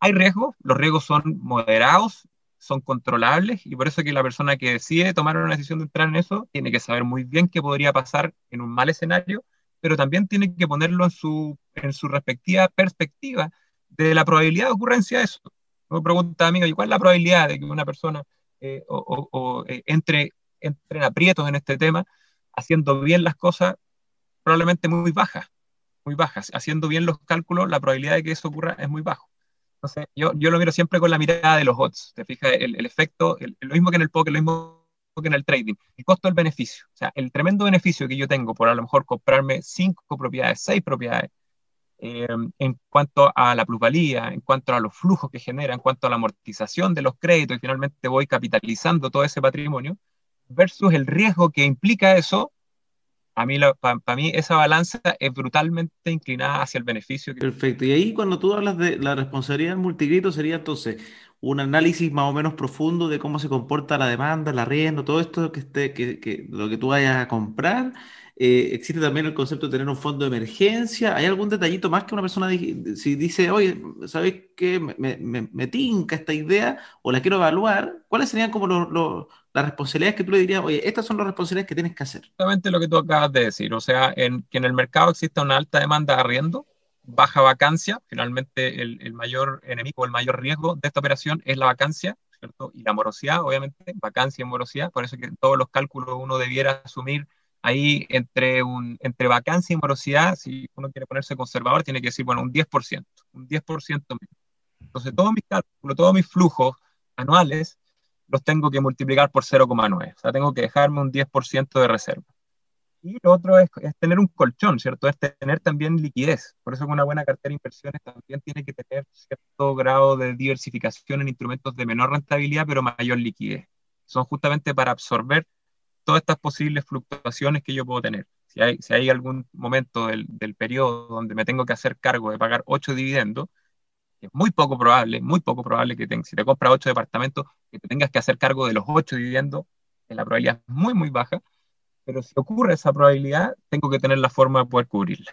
hay riesgos, los riesgos son moderados, son controlables y por eso que la persona que decide tomar una decisión de entrar en eso tiene que saber muy bien qué podría pasar en un mal escenario, pero también tiene que ponerlo en su, en su respectiva perspectiva de la probabilidad de ocurrencia de eso. Me pregunta, amigo, ¿y cuál es la probabilidad de que una persona eh, o, o, eh, entre, entre en aprietos en este tema? Haciendo bien las cosas, probablemente muy bajas, muy bajas. Haciendo bien los cálculos, la probabilidad de que eso ocurra es muy bajo. Entonces, yo, yo lo miro siempre con la mirada de los odds. Te fijas, el, el efecto, lo mismo que en el poker, lo mismo que en el trading, el costo del beneficio. O sea, el tremendo beneficio que yo tengo por a lo mejor comprarme cinco propiedades, seis propiedades, eh, en cuanto a la plusvalía, en cuanto a los flujos que genera, en cuanto a la amortización de los créditos y finalmente voy capitalizando todo ese patrimonio, versus el riesgo que implica eso, a mí, para mí esa balanza es brutalmente inclinada hacia el beneficio. Perfecto. Y ahí cuando tú hablas de la responsabilidad del multigrito sería entonces un análisis más o menos profundo de cómo se comporta la demanda, el arriendo, todo esto que, esté, que, que lo que tú vayas a comprar. Eh, existe también el concepto de tener un fondo de emergencia. ¿Hay algún detallito más que una persona si dice, oye, ¿sabes qué? Me, me, tinca esta idea o la quiero evaluar? ¿Cuáles serían como los las responsabilidades que tú le dirías, oye, estas son las responsabilidades que tienes que hacer. Exactamente lo que tú acabas de decir, o sea, en, que en el mercado exista una alta demanda de arriendo, baja vacancia, finalmente el, el mayor enemigo, el mayor riesgo de esta operación es la vacancia, ¿cierto? Y la morosidad, obviamente, vacancia y morosidad, por eso que todos los cálculos uno debiera asumir ahí entre, un, entre vacancia y morosidad, si uno quiere ponerse conservador, tiene que decir, bueno, un 10%, un 10% menos. Entonces, todos mis cálculos, todos mis flujos anuales los tengo que multiplicar por 0,9. O sea, tengo que dejarme un 10% de reserva. Y lo otro es, tener un colchón, ¿cierto? Es tener también liquidez. Por eso una buena cartera de inversiones también tiene que tener cierto grado de diversificación en instrumentos de menor rentabilidad, pero mayor liquidez. Son justamente para absorber todas estas posibles fluctuaciones que yo puedo tener. Si hay, si hay algún momento del, del periodo donde me tengo que hacer cargo de pagar 8 dividendos, es muy poco probable, muy poco probable que si te compras ocho departamentos, que te tengas que hacer cargo de los ocho viviendo, la probabilidad es muy, muy baja, pero si ocurre esa probabilidad, tengo que tener la forma de poder cubrirla.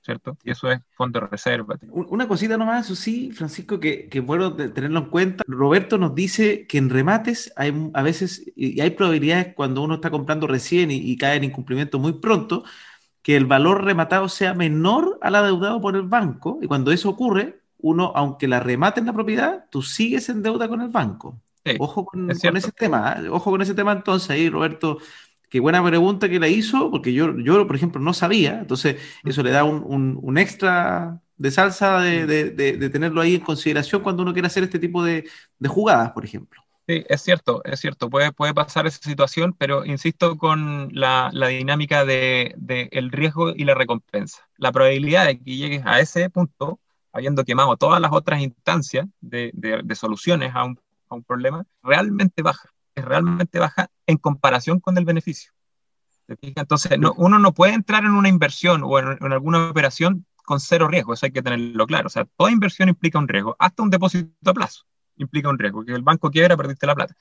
¿Cierto? Y eso es fondo de reserva. Una cosita nomás, eso sí, Francisco, que, que bueno tenerlo en cuenta. Roberto nos dice que en remates hay a veces, y hay probabilidades cuando uno está comprando recién y, y cae en incumplimiento muy pronto, que el valor rematado sea menor al adeudado por el banco, y cuando eso ocurre, uno, aunque la remate en la propiedad, tú sigues en deuda con el banco. ojo con, ese tema, ¿eh? ojo con ese tema entonces ahí, Roberto. Qué buena pregunta que la hizo, porque yo, yo por ejemplo, no sabía. Entonces, mm. eso le da un, un, extra de salsa de, mm. de, de, tenerlo ahí en consideración cuando uno quiere hacer este tipo de, jugadas, por ejemplo. Sí, es cierto, es cierto, puede, puede pasar esa situación, pero insisto con la, la dinámica de, el riesgo y la recompensa. La probabilidad de que llegues a ese punto habiendo quemado todas las otras instancias de, de, soluciones a un, a un, problema, realmente baja, es realmente baja en comparación con el beneficio. Entonces, no, uno no puede entrar en una inversión o en, en alguna operación con cero riesgo, eso hay que tenerlo claro. O sea, toda inversión implica un riesgo, hasta un depósito a plazo implica un riesgo, que el banco quiera, perdiste la plata.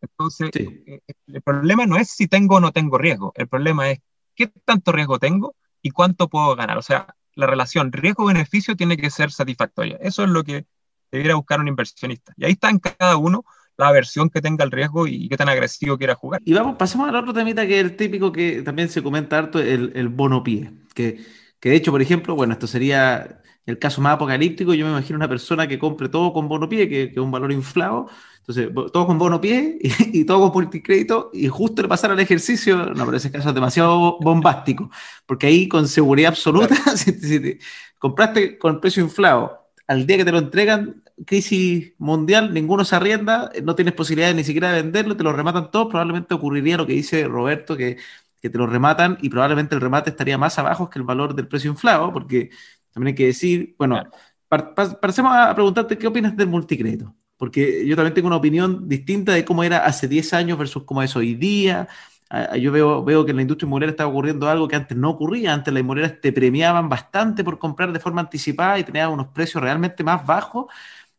Entonces, eh, el problema no es si tengo o no tengo riesgo, el problema es qué tanto riesgo tengo y cuánto puedo ganar. O sea, la relación riesgo-beneficio tiene que ser satisfactoria. Eso es lo que debiera buscar un inversionista. Y ahí está en cada uno la versión que tenga el riesgo y qué tan agresivo quiera jugar. Y vamos, pasemos al otro temita que es el típico que también se comenta harto, el, el bono pie. Que, que de hecho, por ejemplo, bueno, esto sería el caso más apocalíptico. Yo me imagino una persona que compre todo con bono pie, que, es un valor inflado. Entonces, todo con bono pie <laughs> y, todo con crédito y justo le pasar al ejercicio, no, pero ese caso es demasiado bombástico, porque ahí con seguridad absoluta, <laughs> si, te compraste con precio inflado, al día que te lo entregan, crisis mundial, ninguno se arrienda, no tienes posibilidad ni siquiera de venderlo, te lo rematan todos, probablemente ocurriría lo que dice Roberto, que, que te lo rematan y probablemente el remate estaría más abajo que el valor del precio inflado, porque también hay que decir, bueno, claro. pasemos a preguntarte qué opinas del multicrédito, porque yo también tengo una opinión distinta de cómo era hace 10 años versus cómo es hoy día. Yo veo, veo que en la industria inmobiliaria está ocurriendo algo que antes no ocurría. Antes las inmobiliarias te premiaban bastante por comprar de forma anticipada y tenían unos precios realmente más bajos.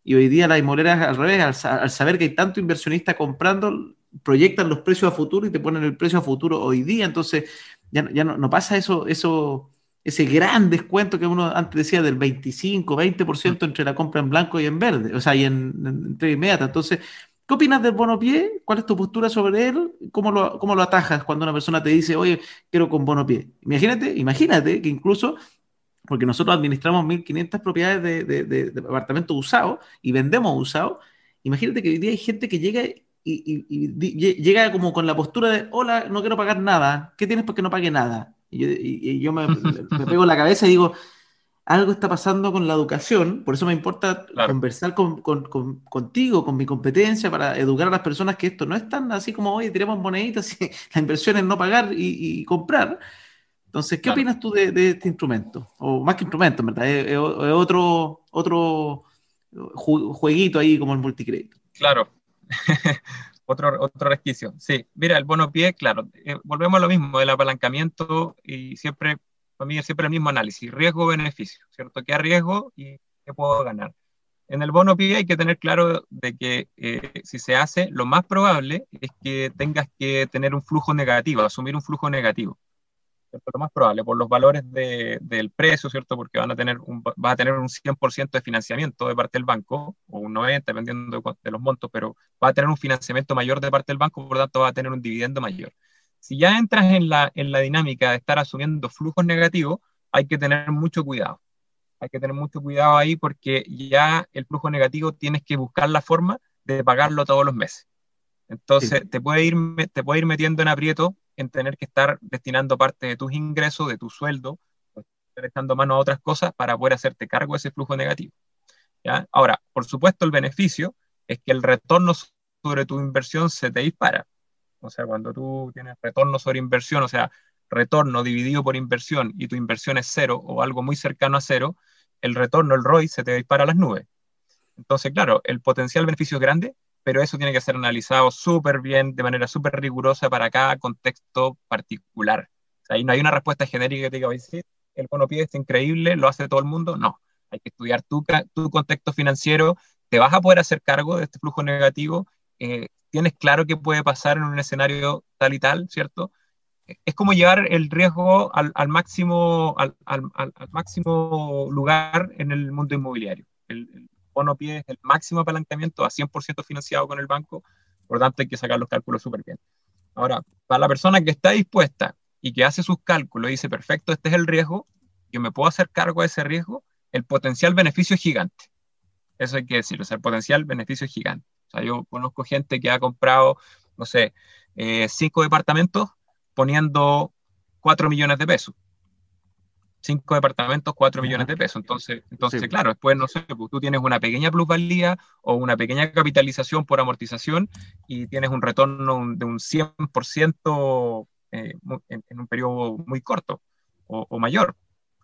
Y hoy día las inmobiliarias al revés, al, al, saber que hay tanto inversionista comprando, proyectan los precios a futuro y te ponen el precio a futuro hoy día. Entonces ya, ya no, no pasa eso, eso, ese gran descuento que uno antes decía del 25, 20% entre la compra en blanco y en verde, o sea, y en, en entrega inmediata. Entonces, ¿qué opinas del bono pie? ¿Cuál es tu postura sobre él? ¿Cómo lo, ¿Cómo lo atajas cuando una persona te dice, oye, quiero con bono pie? Imagínate, imagínate que incluso porque nosotros administramos 1.500 propiedades de, de, de, de, apartamentos usados y vendemos usados. Imagínate que hoy día hay gente que llega y, y, y, llega como con la postura de, hola, no quiero pagar nada, ¿qué tienes porque no pague nada? Y yo, yo me, <laughs> me, pego en la cabeza y digo, algo está pasando con la educación, por eso me importa claro. conversar con, con, con, contigo, con mi competencia, para educar a las personas que esto no es tan así como, oye, tiramos moneditas y <laughs> la inversión es no pagar y, comprar, entonces, ¿qué claro. opinas tú de, de, este instrumento? O más que instrumento, en verdad, es, es, otro, otro jueguito ahí como el multicrédito. Claro, <laughs> otro, otro resquicio. Sí, mira, el bono pie, claro, eh, volvemos a lo mismo, el apalancamiento y siempre, para mí siempre el mismo análisis, riesgo-beneficio, ¿cierto? ¿Qué riesgo y qué puedo ganar? En el bono pie hay que tener claro de que eh, si se hace, lo más probable es que tengas que tener un flujo negativo, asumir un flujo negativo. ¿Cierto? Lo más probable, por los valores de, del precio, ¿cierto? Porque van a tener un, va a tener un 100% de financiamiento de parte del banco, o un 90%, dependiendo de, de, los montos, pero va a tener un financiamiento mayor de parte del banco, por lo tanto va a tener un dividendo mayor. Si ya entras en la, en la dinámica de estar asumiendo flujos negativos, hay que tener mucho cuidado. Hay que tener mucho cuidado ahí porque ya el flujo negativo tienes que buscar la forma de pagarlo todos los meses. Entonces, sí. te, puede ir, te puede ir metiendo en aprieto en tener que estar destinando parte de tus ingresos, de tu sueldo, estar echando mano a otras cosas para poder hacerte cargo de ese flujo negativo. ¿ya? Ahora, por supuesto, el beneficio es que el retorno sobre tu inversión se te dispara. O sea, cuando tú tienes retorno sobre inversión, o sea, retorno dividido por inversión y tu inversión es cero o algo muy cercano a cero, el retorno, el ROI, se te dispara a las nubes. Entonces, claro, el potencial beneficio es grande, pero eso tiene que ser analizado súper bien, de manera súper rigurosa para cada contexto particular. O ahí no hay una respuesta genérica que te diga, sí, el bono pie es increíble, lo hace todo el mundo. No, hay que estudiar tu, tu contexto financiero, te vas a poder hacer cargo de este flujo negativo, eh, tienes claro qué puede pasar en un escenario tal y tal, ¿cierto? Es como llevar el riesgo al, máximo, al, máximo lugar en el mundo inmobiliario. Bono pie es el máximo apalancamiento a 100% financiado con el banco, por tanto hay que sacar los cálculos súper bien. Ahora, para la persona que está dispuesta y que hace sus cálculos y dice, perfecto, este es el riesgo, yo me puedo hacer cargo de ese riesgo, el potencial beneficio es gigante. Eso hay que decirlo, o sea, el potencial beneficio es gigante. O sea, yo conozco gente que ha comprado, no sé, eh, cinco departamentos poniendo 4 millones de pesos cinco departamentos, cuatro millones de pesos. Entonces, entonces sí. claro, después, no sé, pues tú tienes una pequeña plusvalía o una pequeña capitalización por amortización y tienes un retorno de un 100% eh, en, en, un periodo muy corto o, o mayor.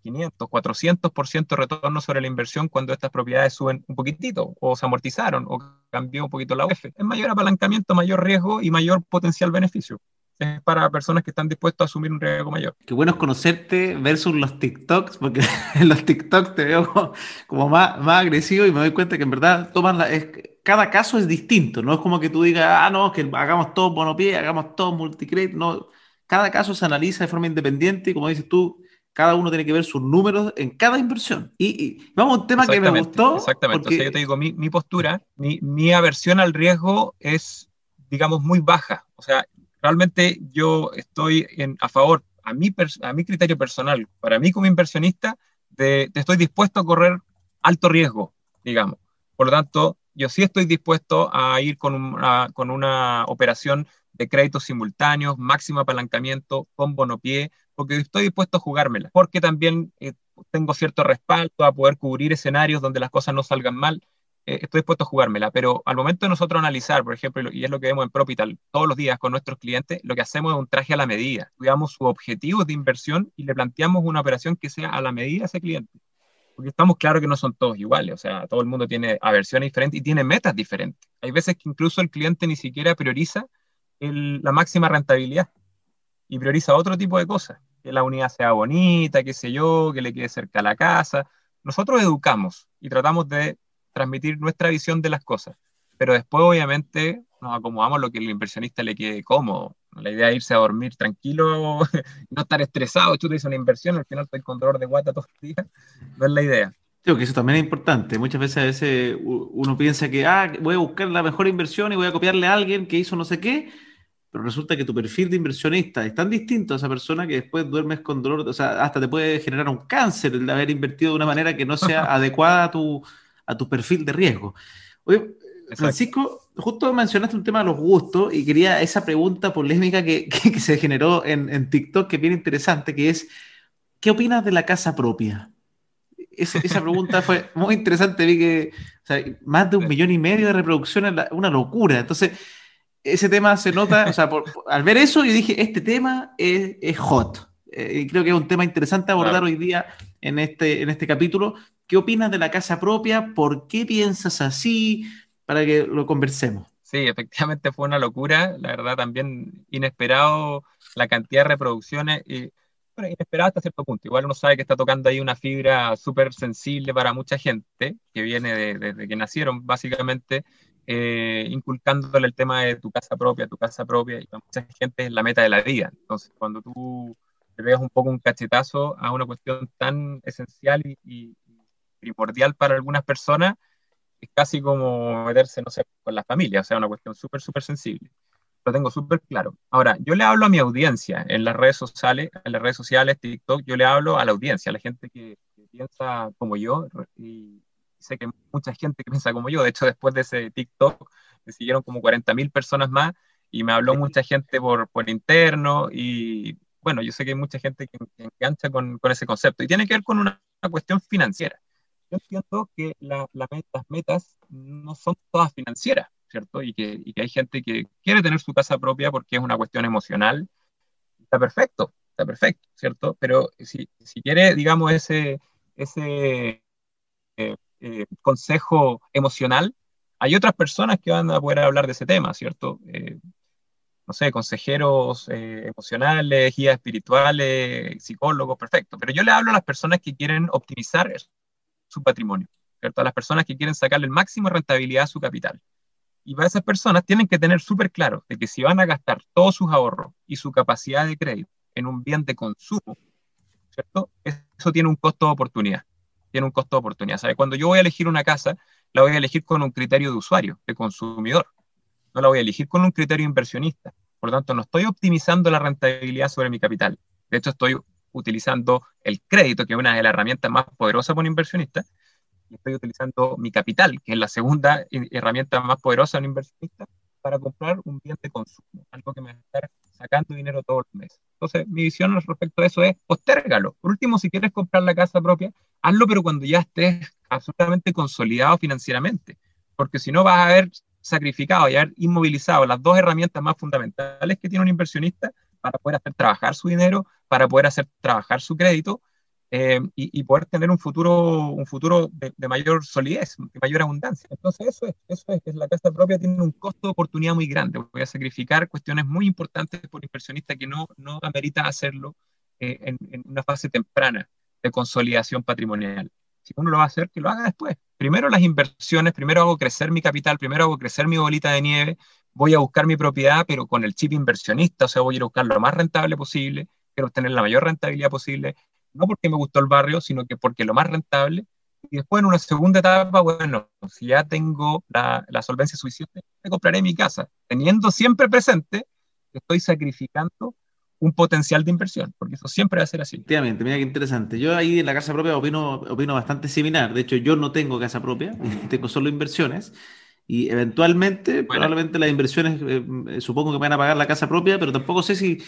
500, 400% de retorno sobre la inversión cuando estas propiedades suben un poquitito o se amortizaron o cambió un poquito la UF. Es mayor apalancamiento, mayor riesgo y mayor potencial beneficio. Es para personas que están dispuestos a asumir un riesgo mayor. Qué bueno es conocerte versus los TikToks, porque <laughs> en los TikToks te veo como, más, más agresivo y me doy cuenta que en verdad toman la, es, cada caso es distinto, no es como que tú digas, ah, no, que hagamos todo monopié, hagamos todo multicredit, no, cada caso se analiza de forma independiente y como dices tú, cada uno tiene que ver sus números en cada inversión. Y, vamos a un tema que me gustó. Exactamente, o sea, yo te digo, mi, mi postura, mi, mi, aversión al riesgo es, digamos, muy baja. O sea, realmente yo estoy a favor, a mi, criterio personal, para mí como inversionista, de, estoy dispuesto a correr alto riesgo, digamos. Por lo tanto, yo sí estoy dispuesto a ir con una, con una operación de créditos simultáneos, máximo apalancamiento, con bonopié, porque estoy dispuesto a jugármela, porque también eh, tengo cierto respaldo a poder cubrir escenarios donde las cosas no salgan mal. Eh, estoy dispuesto a jugármela, pero al momento de nosotros analizar, por ejemplo, y es lo que vemos en Propital todos los días con nuestros clientes, lo que hacemos es un traje a la medida. Estudiamos su objetivo de inversión y le planteamos una operación que sea a la medida de ese cliente. Porque estamos claros que no son todos iguales, o sea, todo el mundo tiene aversiones diferentes y tiene metas diferentes. Hay veces que incluso el cliente ni siquiera prioriza la máxima rentabilidad y prioriza otro tipo de cosas que la unidad sea bonita, qué sé yo, que le quede cerca a la casa. Nosotros educamos y tratamos de transmitir nuestra visión de las cosas, pero después obviamente nos acomodamos lo que el inversionista le quede cómodo. La idea es irse a dormir tranquilo, <laughs> no estar estresado, tú te dices una inversión, al final estoy con dolor de guata todos los días, no es la idea. Creo que eso también es importante. Muchas veces a veces uno piensa que ah, voy a buscar la mejor inversión y voy a copiarle a alguien que hizo no sé qué, pero resulta que tu perfil de inversionista es tan distinto a esa persona que después duermes con dolor, o sea, hasta te puede generar un cáncer el de haber invertido de una manera que no sea <laughs> adecuada a tu, a tu perfil de riesgo. Oye, Francisco, justo mencionaste un tema de los gustos y quería esa pregunta polémica <laughs> que, que, se generó en, en, TikTok, que es bien interesante, que es, ¿qué opinas de la casa propia? Esa, esa pregunta fue <laughs> muy interesante, vi que o sea, más de un millón y medio de reproducciones, una locura. Entonces, ese tema se nota, o sea, al ver eso yo dije, este tema es, es hot. Eh, y creo que es un tema interesante abordar hoy día en este, en este capítulo. ¿Qué opinas de la casa propia? ¿Por qué piensas así? Para que lo conversemos. Sí, efectivamente fue una locura, la verdad también inesperado la cantidad de reproducciones y bueno, inesperado hasta cierto punto. Igual uno sabe que está tocando ahí una fibra súper sensible para mucha gente que viene desde de, que nacieron básicamente eh, inculcándole el tema de tu casa propia, tu casa propia, y para mucha gente es la meta de la vida. Entonces, cuando tú te veas un poco un cachetazo a una cuestión tan esencial y, primordial para algunas personas, es casi como meterse, no sé, con la familia, o sea, una cuestión súper, súper sensible. Lo tengo súper claro. Ahora, yo le hablo a mi audiencia en las redes sociales, en las redes sociales, TikTok, yo le hablo a la audiencia, a la gente que, que piensa como yo y, sé que mucha gente que <laughs> piensa como yo, de hecho después de ese TikTok me siguieron como 40.000 personas más y me habló mucha gente por, por interno y bueno, yo sé que hay mucha gente que, engancha con, con, ese concepto y tiene que ver con una, cuestión financiera. Yo entiendo que la, las metas no son todas financieras, ¿cierto? Y que, hay gente que quiere tener su casa propia porque es una cuestión emocional. Está perfecto, está perfecto, ¿cierto? Pero si, si quiere, digamos, ese, ese eh, eh, consejo emocional, hay otras personas que van a poder hablar de ese tema, ¿cierto? Eh, no sé, consejeros emocionales, guías espirituales, psicólogos, perfecto. Pero yo le hablo a las personas que quieren optimizar su patrimonio, ¿cierto? A las personas que quieren sacarle el máximo rentabilidad a su capital. Y para esas personas tienen que tener súper claro de que si van a gastar todos sus ahorros y su capacidad de crédito en un bien de consumo, ¿cierto? Eso tiene un costo de oportunidad tiene un costo de oportunidad. ¿sabe? Cuando yo voy a elegir una casa, la voy a elegir con un criterio de usuario, de consumidor. No la voy a elegir con un criterio inversionista. Por lo tanto, no estoy optimizando la rentabilidad sobre mi capital. De hecho, estoy utilizando el crédito, que es una de las herramientas más poderosas para un inversionista, y estoy utilizando mi capital, que es la segunda <laughs> herramienta más poderosa de un inversionista, para comprar un bien de consumo, algo que me va a estar sacando dinero todos los meses. Entonces, mi visión respecto a eso es postérgalo. Por último, si quieres comprar la casa propia, hazlo, pero cuando ya estés absolutamente consolidado financieramente, porque si no vas a haber sacrificado y haber inmovilizado las dos herramientas más fundamentales que tiene un inversionista para poder hacer trabajar su dinero, para poder hacer trabajar su crédito, eh, y, poder tener un futuro, un futuro de, mayor solidez, de mayor abundancia. Entonces, eso es, eso es, que la casa propia tiene un costo de oportunidad muy grande. Voy a sacrificar cuestiones muy importantes por inversionista que no, no amerita hacerlo eh, en, en, una fase temprana de consolidación patrimonial. Si uno lo va a hacer, que lo haga después. Primero las inversiones, primero hago crecer mi capital, primero hago crecer mi bolita de nieve, voy a buscar mi propiedad, pero con el chip inversionista, o sea, voy a ir a buscar lo más rentable posible, quiero obtener la mayor rentabilidad posible, no porque me gustó el barrio, sino que porque lo más rentable. Y después en una segunda etapa, bueno, si ya tengo la, la solvencia suficiente, me compraré mi casa, teniendo siempre presente que estoy sacrificando un potencial de inversión, porque eso siempre va a ser así. Efectivamente, mira qué interesante. Yo ahí en la casa propia opino, opino bastante similar. De hecho, yo no tengo casa propia, <laughs> tengo solo inversiones. Y eventualmente, probablemente las inversiones, eh, eh, supongo que me van a pagar la casa propia, pero tampoco sé si.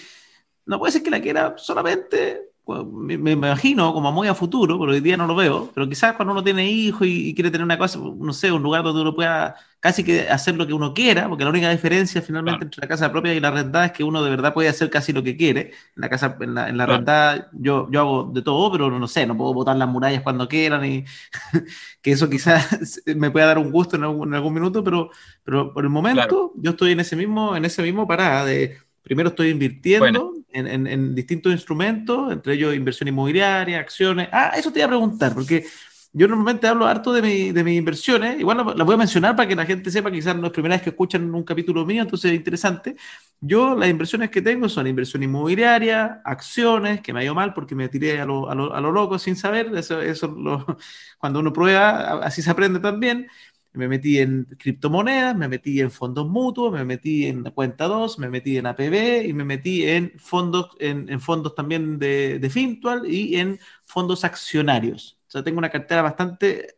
No puede ser que la quiera solamente me, imagino como muy a futuro, pero hoy día no lo veo, pero quizás cuando uno tiene hijos y, quiere tener una cosa, no sé, un lugar donde uno pueda casi que hacer lo que uno quiera, porque la única diferencia finalmente entre la casa propia y la rentada es que uno de verdad puede hacer casi lo que quiere. En la casa, en la, en rentada yo, yo hago de todo, pero no sé, no puedo botar las murallas cuando quieran y <laughs> que eso quizás <laughs> me pueda dar un gusto en algún, minuto, pero, pero por el momento yo estoy en ese mismo, en ese mismo parada de primero estoy invirtiendo en, distintos instrumentos, entre ellos inversión inmobiliaria, acciones. Ah, eso te iba a preguntar, porque yo normalmente hablo harto de, mi, de mis inversiones, igual las voy a mencionar para que la gente sepa, quizás no es primera vez que escuchan un capítulo mío, entonces es interesante. Yo las inversiones que tengo son inversión inmobiliaria, acciones, que me ha ido mal porque me tiré a lo, a lo, a lo loco sin saber, eso, eso <laughs> cuando uno prueba, así se aprende también me metí en criptomonedas, me metí en fondos mutuos, me metí en cuenta 2, me metí en APB y me metí en fondos, en, fondos también de, de, Fintual y en fondos accionarios. O sea, tengo una cartera bastante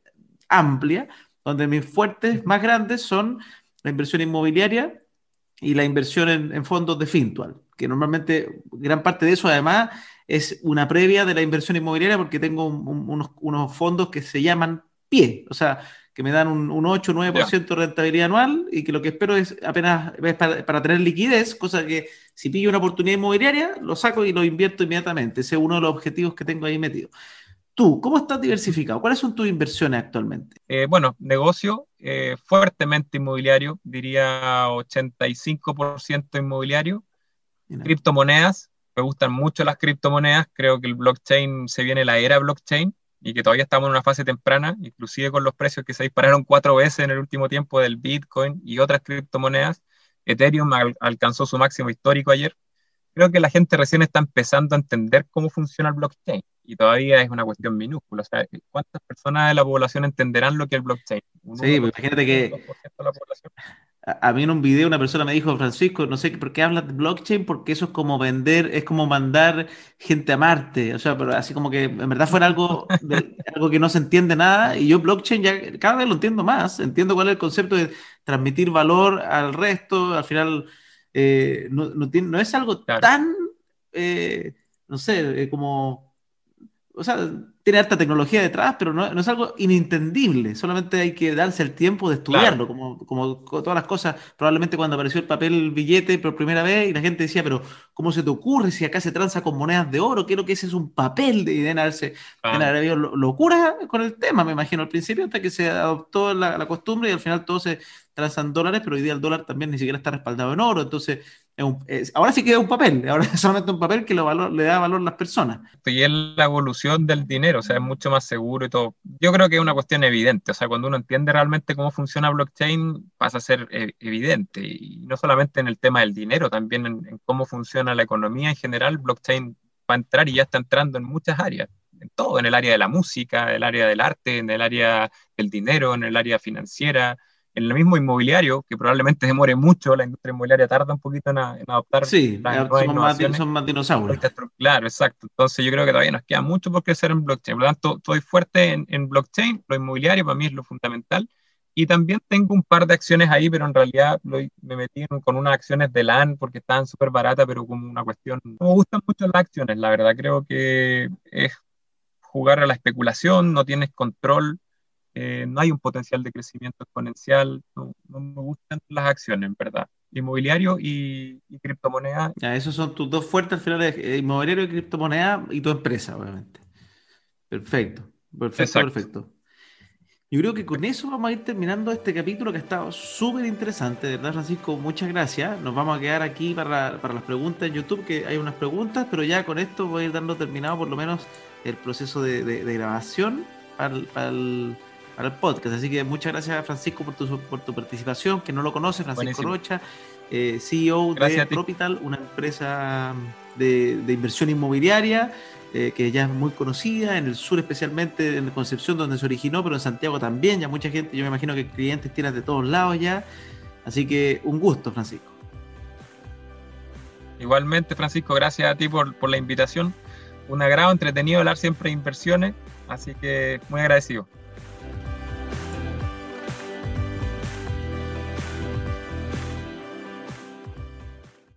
amplia, donde mis fuertes más grandes son la inversión inmobiliaria y la inversión en, fondos de Fintual, que normalmente gran parte de eso además es una previa de la inversión inmobiliaria porque tengo unos, unos fondos que se llaman PIE, o sea, que me dan un, un 8 o 9% de rentabilidad anual y que lo que espero es apenas para, tener liquidez, cosa que si pillo una oportunidad inmobiliaria, lo saco y lo invierto inmediatamente. Ese es uno de los objetivos que tengo ahí metido. Tú, ¿cómo estás diversificado? ¿Cuáles son tus inversiones actualmente? Eh, bueno, negocio eh, fuertemente inmobiliario, diría 85% inmobiliario. Criptomonedas, me gustan mucho las criptomonedas, creo que el blockchain se viene la era blockchain y que todavía estamos en una fase temprana, inclusive con los precios que se dispararon cuatro veces en el último tiempo del Bitcoin y otras criptomonedas. Ethereum alcanzó su máximo histórico ayer. Creo que la gente recién está empezando a entender cómo funciona el blockchain y todavía es una cuestión minúscula. O sea, ¿cuántas personas de la población entenderán lo que es el blockchain? sí, pues imagínate que a, mí en un video una persona me dijo, Francisco, no sé por qué hablas de blockchain, porque eso es como vender, es como mandar gente a Marte, o sea, pero así como que en verdad fuera algo, <laughs> algo que no se entiende nada, y yo blockchain ya cada vez lo entiendo más, entiendo cuál es el concepto de transmitir valor al resto, al final eh, no, no, es algo tan, eh, no sé, eh, como, o sea, tiene alta tecnología detrás, pero no, es algo inintendible. Solamente hay que darse el tiempo de estudiarlo, como, como todas las cosas. Probablemente cuando apareció el papel billete por primera vez y la gente decía, pero ¿cómo se te ocurre si acá se tranza con monedas de oro? Quiero que ese es un papel de deben haberse, haber locura con el tema, me imagino, al principio, hasta que se adoptó la, la costumbre y al final todo se transan dólares, pero hoy día el dólar también ni siquiera está respaldado en oro. Entonces, ahora sí queda un papel, <laughs> ahora es solamente un papel que lo le da valor a las personas. Y es la evolución del dinero, o sea, es mucho más seguro y todo. Yo creo que es una cuestión evidente, o sea, cuando uno entiende realmente cómo funciona blockchain, pasa a ser eh, evidente, y no solamente en el tema del dinero, también en, cómo funciona la economía en general, blockchain va a entrar y ya está entrando en muchas áreas, en todo, en el área de la música, en el área del arte, en el área del dinero, en el área financiera, en el mismo inmobiliario, que probablemente demore mucho, la industria inmobiliaria tarda un poquito en, adoptar sí, las son, más, son más dinosaurios. Claro, exacto. Entonces yo creo que todavía nos queda mucho por crecer en blockchain. Por lo tanto, estoy fuerte en, en blockchain, lo inmobiliario para mí es lo fundamental. Y también tengo un par de acciones ahí, pero en realidad me metí con unas acciones de LAN porque estaban súper baratas, pero como una cuestión... me gustan mucho las acciones, la verdad. Creo que es jugar a la especulación, no tienes control eh, no hay un potencial de crecimiento exponencial, no, me gustan las acciones, en verdad. Inmobiliario y, y criptomoneda. Ya, esos son tus dos fuertes al final, eh, inmobiliario y criptomoneda y tu empresa, obviamente. Perfecto, perfecto, perfecto. Yo creo que con eso vamos a ir terminando este capítulo que ha estado súper interesante, de verdad, Francisco. Muchas gracias. Nos vamos a quedar aquí para, para, las preguntas en YouTube, que hay unas preguntas, pero ya con esto voy a ir dando terminado por lo menos el proceso de, de, grabación para el, para, el, para el, podcast. Así que muchas gracias, Francisco, por tu, por tu participación. Que no lo conoce, Francisco Rocha, eh, CEO de Tropital, una empresa de, de inversión inmobiliaria. Eh, que ya es muy conocida, en el sur especialmente, en Concepción donde se originó, pero en Santiago también, ya mucha gente, yo me imagino que clientes tienes de todos lados ya, así que un gusto, Francisco. Igualmente, Francisco, gracias a ti por, por la invitación, un agrado, entretenido hablar siempre de inversiones, así que muy agradecido.